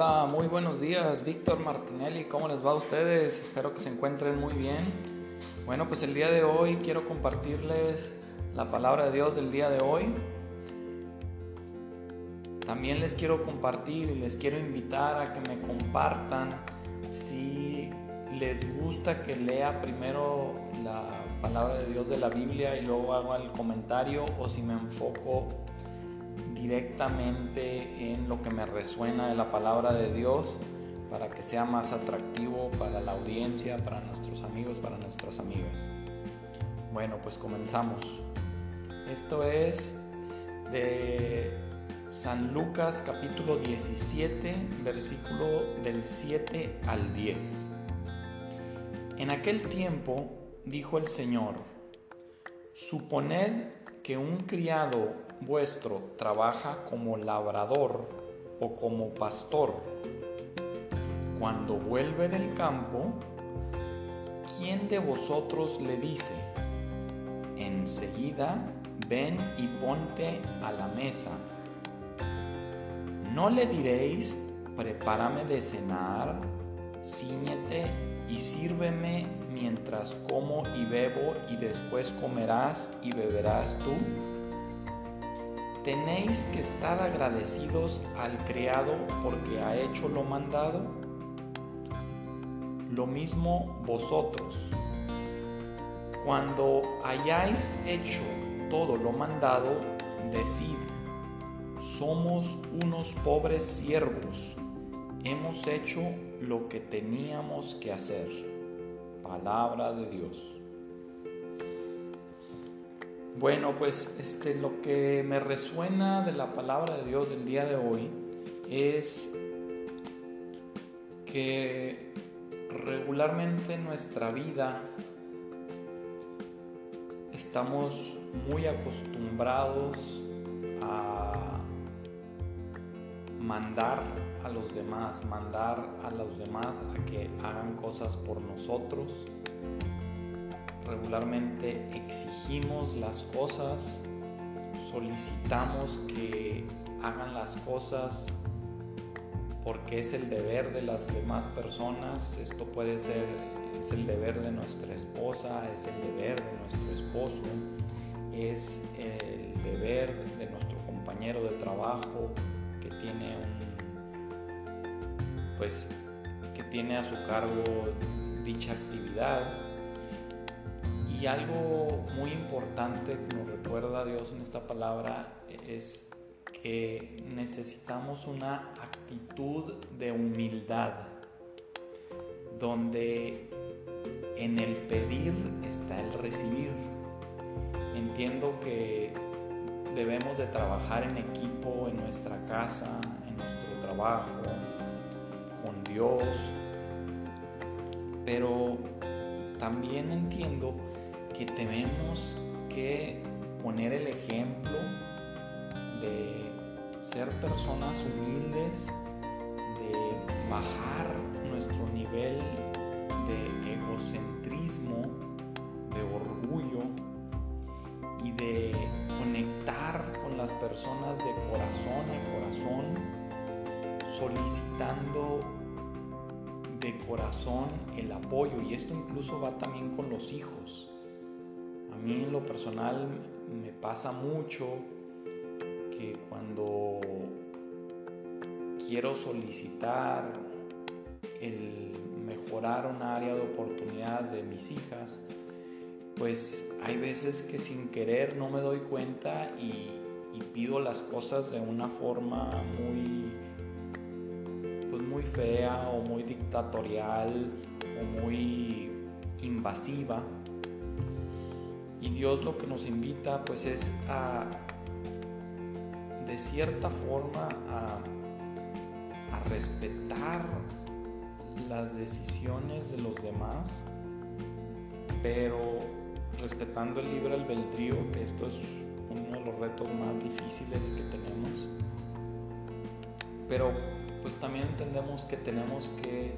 Hola, muy buenos días, Víctor Martinelli, ¿cómo les va a ustedes? Espero que se encuentren muy bien. Bueno, pues el día de hoy quiero compartirles la palabra de Dios del día de hoy. También les quiero compartir y les quiero invitar a que me compartan si les gusta que lea primero la palabra de Dios de la Biblia y luego hago el comentario o si me enfoco directamente en lo que me resuena de la palabra de Dios para que sea más atractivo para la audiencia, para nuestros amigos, para nuestras amigas. Bueno, pues comenzamos. Esto es de San Lucas capítulo 17, versículo del 7 al 10. En aquel tiempo dijo el Señor, suponed que un criado vuestro trabaja como labrador o como pastor. Cuando vuelve del campo, ¿quién de vosotros le dice, enseguida ven y ponte a la mesa? ¿No le diréis, prepárame de cenar, ciñete y sírveme mientras como y bebo y después comerás y beberás tú? ¿Tenéis que estar agradecidos al criado porque ha hecho lo mandado? Lo mismo vosotros. Cuando hayáis hecho todo lo mandado, decid, somos unos pobres siervos, hemos hecho lo que teníamos que hacer. Palabra de Dios. Bueno, pues este, lo que me resuena de la palabra de Dios del día de hoy es que regularmente en nuestra vida estamos muy acostumbrados a mandar a los demás, mandar a los demás a que hagan cosas por nosotros, regularmente exigimos las cosas, solicitamos que hagan las cosas porque es el deber de las demás personas. Esto puede ser, es el deber de nuestra esposa, es el deber de nuestro esposo, es el deber de nuestro compañero de trabajo que tiene un, pues, que tiene a su cargo dicha actividad y algo muy importante que nos recuerda Dios en esta palabra es que necesitamos una actitud de humildad, donde en el pedir está el recibir. Entiendo que debemos de trabajar en equipo en nuestra casa, en nuestro trabajo, con Dios, pero también entiendo que tenemos que poner el ejemplo de ser personas humildes, de bajar nuestro nivel de egocentrismo, de orgullo y de conectar con las personas de corazón a corazón, solicitando de corazón el apoyo. Y esto incluso va también con los hijos mí en lo personal me pasa mucho que cuando quiero solicitar el mejorar un área de oportunidad de mis hijas, pues hay veces que sin querer no me doy cuenta y, pido las cosas de una forma muy, pues muy fea o muy dictatorial o muy invasiva y Dios lo que nos invita pues es a, de cierta forma, a, respetar las decisiones de los demás, pero respetando el libre albedrío, que esto es uno de los retos más difíciles que tenemos. Pero pues también entendemos que tenemos que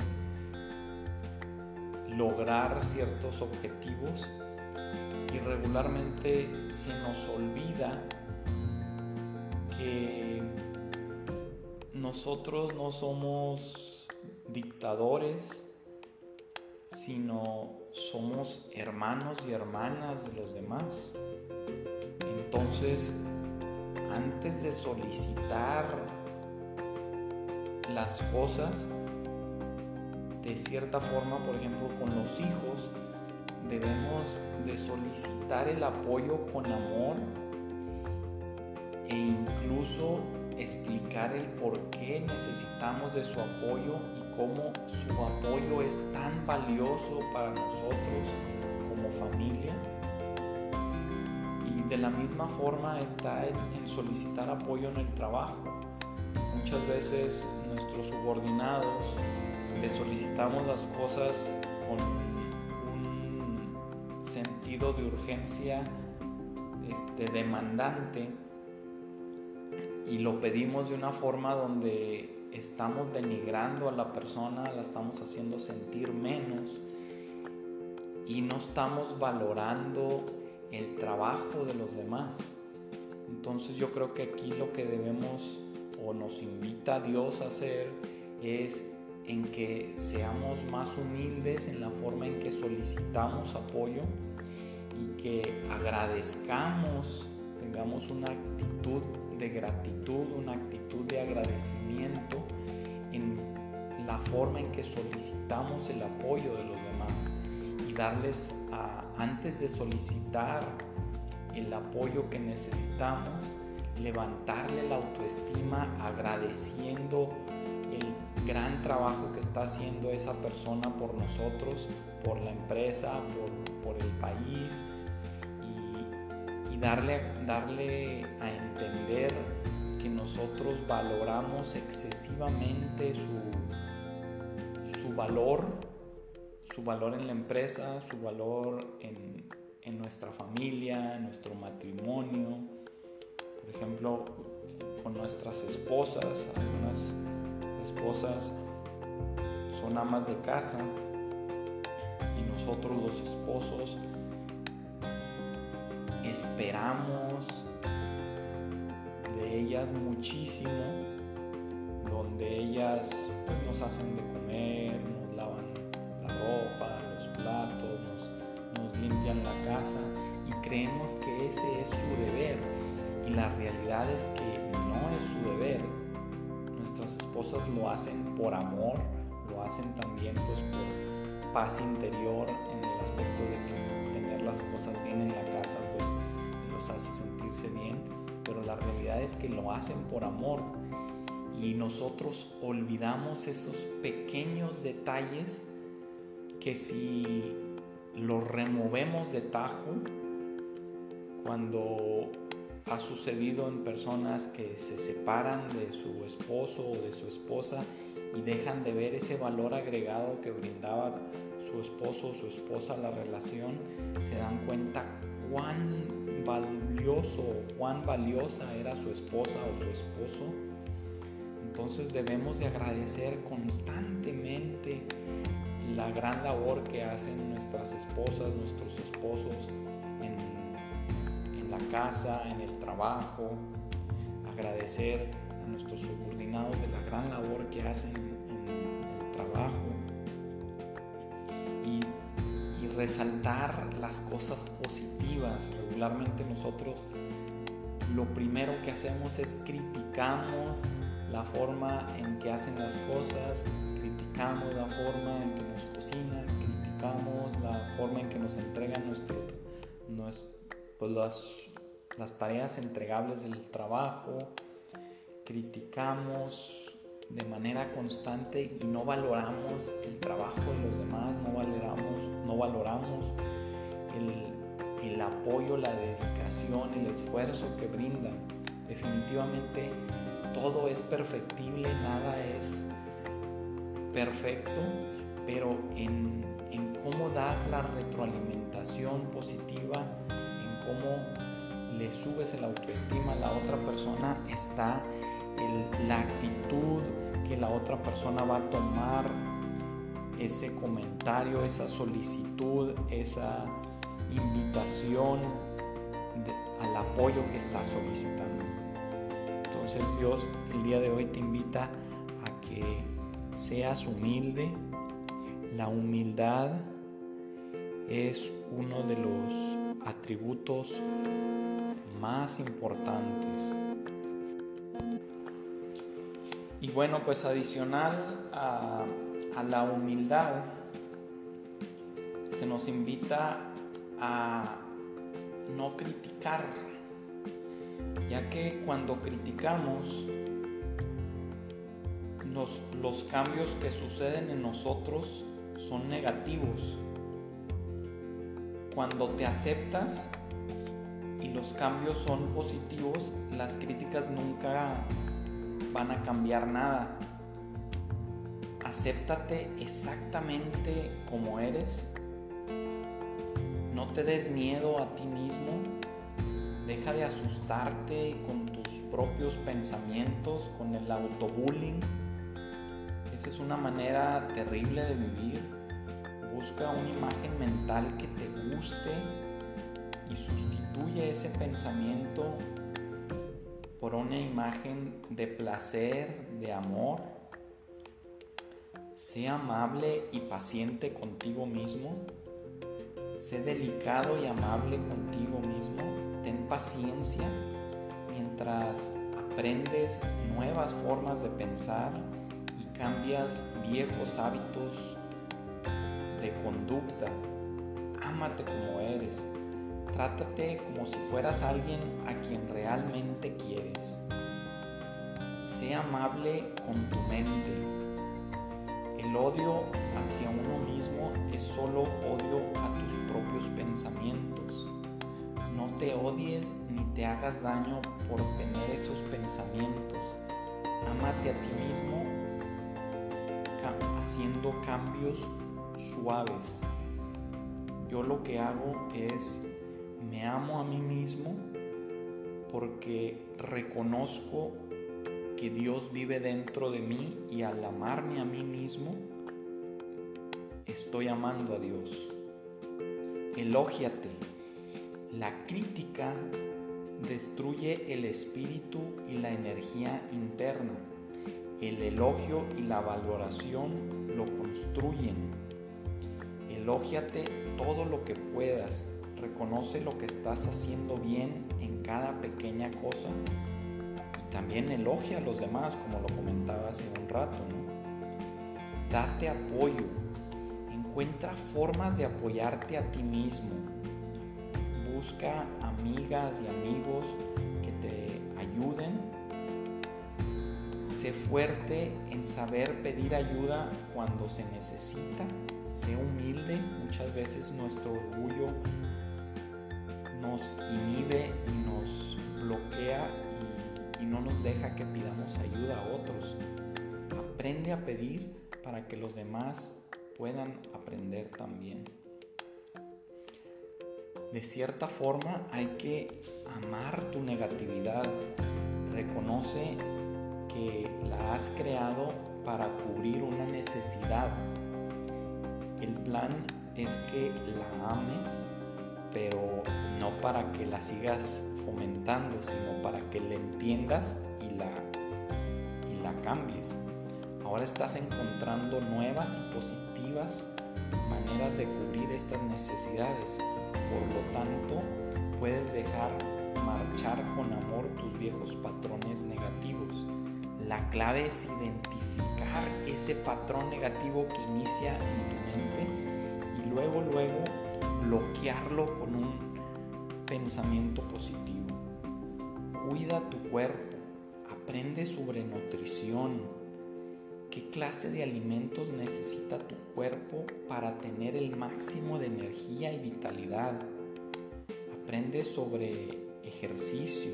lograr ciertos objetivos y regularmente se nos olvida que nosotros no somos dictadores, sino somos hermanos y hermanas de los demás. Entonces, antes de solicitar las cosas, de cierta forma, por ejemplo, con los hijos, debemos de solicitar el apoyo con amor e incluso explicar el por qué necesitamos de su apoyo y cómo su apoyo es tan valioso para nosotros como familia. Y de la misma forma está en, solicitar apoyo en el trabajo. Muchas veces nuestros subordinados le solicitamos las cosas con sentido de urgencia este, demandante y lo pedimos de una forma donde estamos denigrando a la persona, la estamos haciendo sentir menos y no estamos valorando el trabajo de los demás. Entonces yo creo que aquí lo que debemos o nos invita a Dios a hacer es en que seamos más humildes en la forma en que solicitamos apoyo que agradezcamos, tengamos una actitud de gratitud, una actitud de agradecimiento en la forma en que solicitamos el apoyo de los demás y darles antes de solicitar el apoyo que necesitamos, levantarle la autoestima agradeciendo el gran trabajo que está haciendo esa persona por nosotros, por la empresa, por, por el país, darle, darle a entender que nosotros valoramos excesivamente su, su valor, su valor en la empresa, su valor en, en nuestra familia, en nuestro matrimonio. Por ejemplo, con nuestras esposas, algunas esposas son amas de casa y nosotros los esposos esperamos de ellas muchísimo, donde ellas pues, nos hacen de comer, nos lavan la ropa, los platos, nos, nos limpian la casa y creemos que ese es su deber. Y la realidad es que no es su deber. Nuestras esposas lo hacen por amor, lo hacen también pues por paz interior en el aspecto de que tener las cosas bien en la casa pues hace sentirse bien, pero la realidad es que lo hacen por amor. Y nosotros olvidamos esos pequeños detalles que si los removemos de tajo, cuando ha sucedido en personas que se separan de su esposo o de su esposa y dejan de ver ese valor agregado que brindaba su esposo o su esposa a la relación, se dan cuenta cuán valioso, cuán valiosa era su esposa o su esposo. Entonces debemos de agradecer constantemente la gran labor que hacen nuestras esposas, nuestros esposos en, en la casa, en el trabajo. Agradecer nuestros subordinados de la gran labor que hacen en el trabajo. Y resaltar las cosas positivas. Regularmente nosotros lo primero que hacemos es criticamos la forma en que hacen las cosas, criticamos la forma en que nos cocinan, criticamos la forma en que nos entregan nuestro, pues las, las tareas entregables del trabajo, criticamos de manera constante y no valoramos el trabajo de los demás, no valoramos, no valoramos el, el apoyo, la dedicación, el esfuerzo que brindan. Definitivamente todo es perfectible, nada es perfecto, pero en, en cómo das la retroalimentación positiva, en cómo le subes el autoestima a la otra persona, está la actitud que la otra persona va a tomar ese comentario, esa solicitud, esa invitación al apoyo que está solicitando. Entonces Dios el día de hoy te invita a que seas humilde. La humildad es uno de los atributos más importantes. Y bueno, pues adicional a, la humildad, se nos invita a no criticar, ya que cuando criticamos, los, los cambios que suceden en nosotros son negativos. Cuando te aceptas y los cambios son positivos, las críticas nunca van a cambiar nada. Acéptate exactamente como eres no te des miedo a ti mismo. Deja de asustarte con tus propios pensamientos, con el autobullying. Esa es una manera terrible de vivir. Busca una imagen mental que te guste y sustituye ese pensamiento por una imagen de placer, de amor. Sea amable y paciente contigo mismo. Sé delicado y amable contigo mismo. Ten paciencia mientras aprendes nuevas formas de pensar y cambias viejos hábitos de conducta. Ámate como eres. Trátate como si fueras alguien a quien realmente quieres. Sé amable con tu mente el odio hacia uno mismo es solo odio a tus propios pensamientos. No te odies ni te hagas daño por tener esos pensamientos. Amate a ti mismo haciendo cambios suaves. Yo lo que hago es me amo a mí mismo porque reconozco que Dios vive dentro de mí y al amarme a mí mismo, estoy amando a Dios. Elógiate. La crítica destruye el espíritu y la energía interna. El elogio y la valoración lo construyen. Elógiate todo lo que puedas. Reconoce lo que estás haciendo bien en cada pequeña cosa también elogia a los demás, como lo comentaba hace un rato, Date apoyo, encuentra formas de apoyarte a ti mismo. Busca amigas y amigos que te ayuden. Sé fuerte en saber pedir ayuda cuando se necesita. Sé humilde. Muchas veces nuestro orgullo inhibe y nos bloquea y no nos deja que pidamos ayuda a otros. Aprende a pedir para que los demás puedan aprender también. De cierta forma hay que amar tu negatividad. Reconoce que la has creado para cubrir una necesidad. El plan es que la ames, pero no para que la sigas fomentando, sino para que la entiendas y la, y la cambies. Ahora estás encontrando nuevas y positivas maneras de cubrir estas necesidades. Por lo tanto, puedes dejar marchar con amor tus viejos patrones negativos. La clave es identificar ese patrón negativo que inicia en tu mente y luego, luego bloquearlo con un pensamiento positivo. Cuida tu cuerpo, aprende sobre nutrición. ¿Qué clase de alimentos necesita tu cuerpo para tener el máximo de energía y vitalidad? Aprende sobre ejercicio.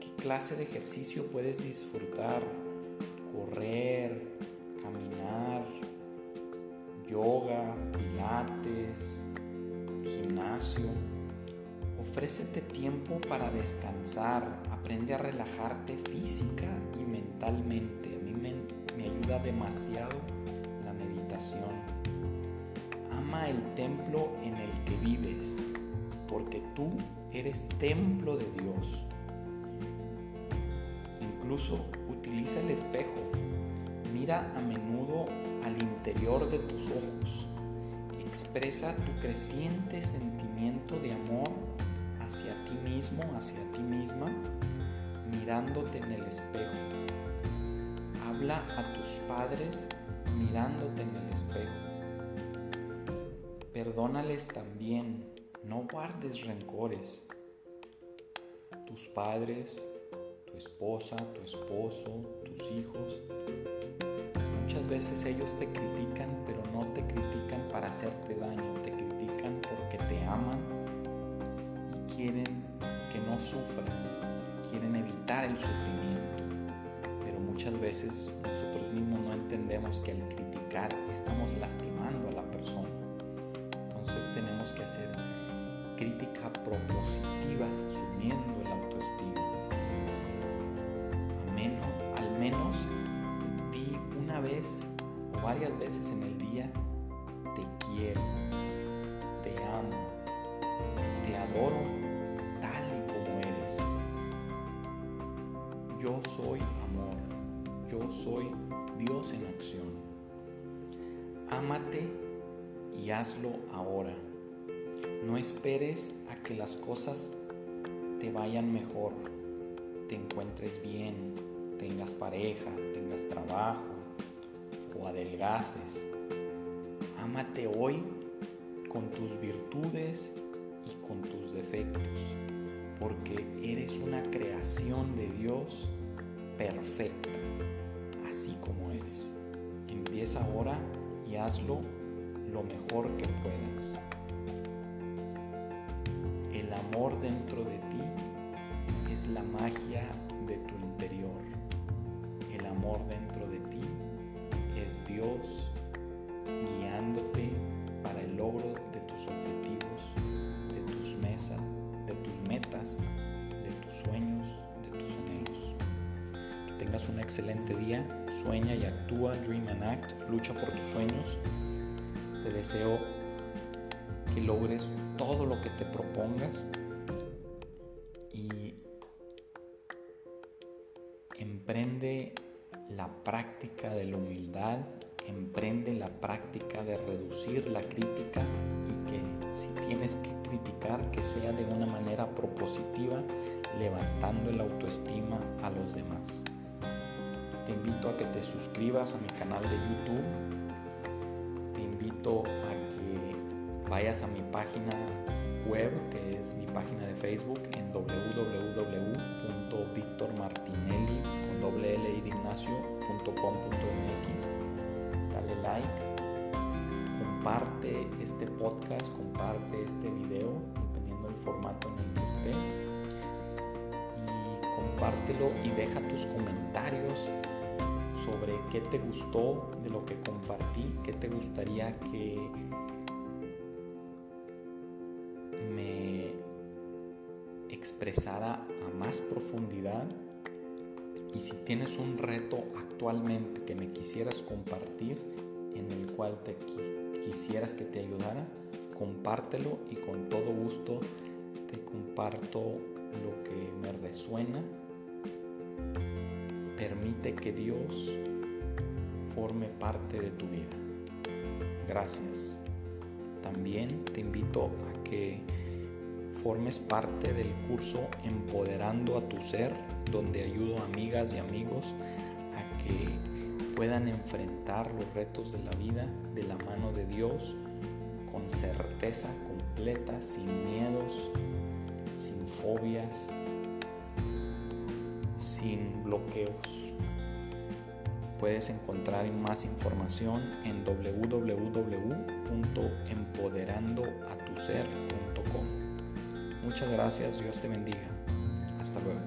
¿Qué clase de ejercicio puedes disfrutar? Correr, caminar, yoga, pilates, Ofrécete tiempo para descansar, aprende a relajarte física y mentalmente. A mí me ayuda demasiado la meditación. Ama el templo en el que vives, porque tú eres templo de Dios. Incluso utiliza el espejo. Mira a menudo al interior de tus ojos. Expresa tu creciente sentimiento de amor hacia ti mismo, hacia ti misma, mirándote en el espejo. Habla a tus padres mirándote en el espejo. Perdónales también, no guardes rencores. Tus padres, tu esposa, tu esposo, tus hijos, muchas veces ellos te critican, pero no te critican para hacerte daño, te critican porque te aman y quieren que no sufras, quieren evitar el sufrimiento. Pero muchas veces nosotros mismos no entendemos que al criticar estamos lastimando a la persona. Entonces tenemos que hacer crítica propositiva, subiendo el autoestima. al menos di una vez o varias veces en el día, te quiero, te amo, te adoro tal y como eres. Yo soy amor, yo soy Dios en acción. Ámate y hazlo ahora. No esperes a que las cosas te vayan mejor, te encuentres bien, tengas pareja, tengas trabajo o adelgaces. Ámate hoy con tus virtudes y con tus defectos, porque eres una creación de Dios perfecta, así como eres. Empieza ahora y hazlo lo mejor que puedas amor dentro de ti es la magia de tu interior. El amor dentro de es Dios guiándote para el logro de tus objetivos, de tus mesas, de tus metas, de tus sueños, de tus anhelos. Que tengas un excelente día, sueña y actúa, dream and act, lucha por tus sueños. Te deseo que logres todo lo que te propongas la humildad, emprende la práctica de reducir la crítica y que si tienes que criticar que sea de una manera propositiva, levantando el autoestima a los demás. Te invito a que te suscribas a mi canal de YouTube. Te invito a vayas a mi página web, que es mi página de Facebook, en www.victormartinelli con Dale like, comparte este podcast, comparte este video, dependiendo del formato en el que esté. Y compártelo y deja tus comentarios sobre qué te gustó de lo que compartí, qué te gustaría que expresada a más profundidad y si tienes un reto actualmente que me quisieras compartir en el cual te quisieras que te ayudara, compártelo y con todo gusto te comparto lo que me resuena. Permite que Dios forme parte de tu vida. Gracias. También te invito a que formes parte del curso Empoderando a tu Ser, donde ayudo a amigas y amigos a que puedan enfrentar los retos de la vida de la mano de Dios con certeza completa, sin miedos, sin fobias, sin bloqueos. Puedes encontrar más información en www.empoderandoatuser.com. Muchas gracias, Dios te bendiga. Hasta luego.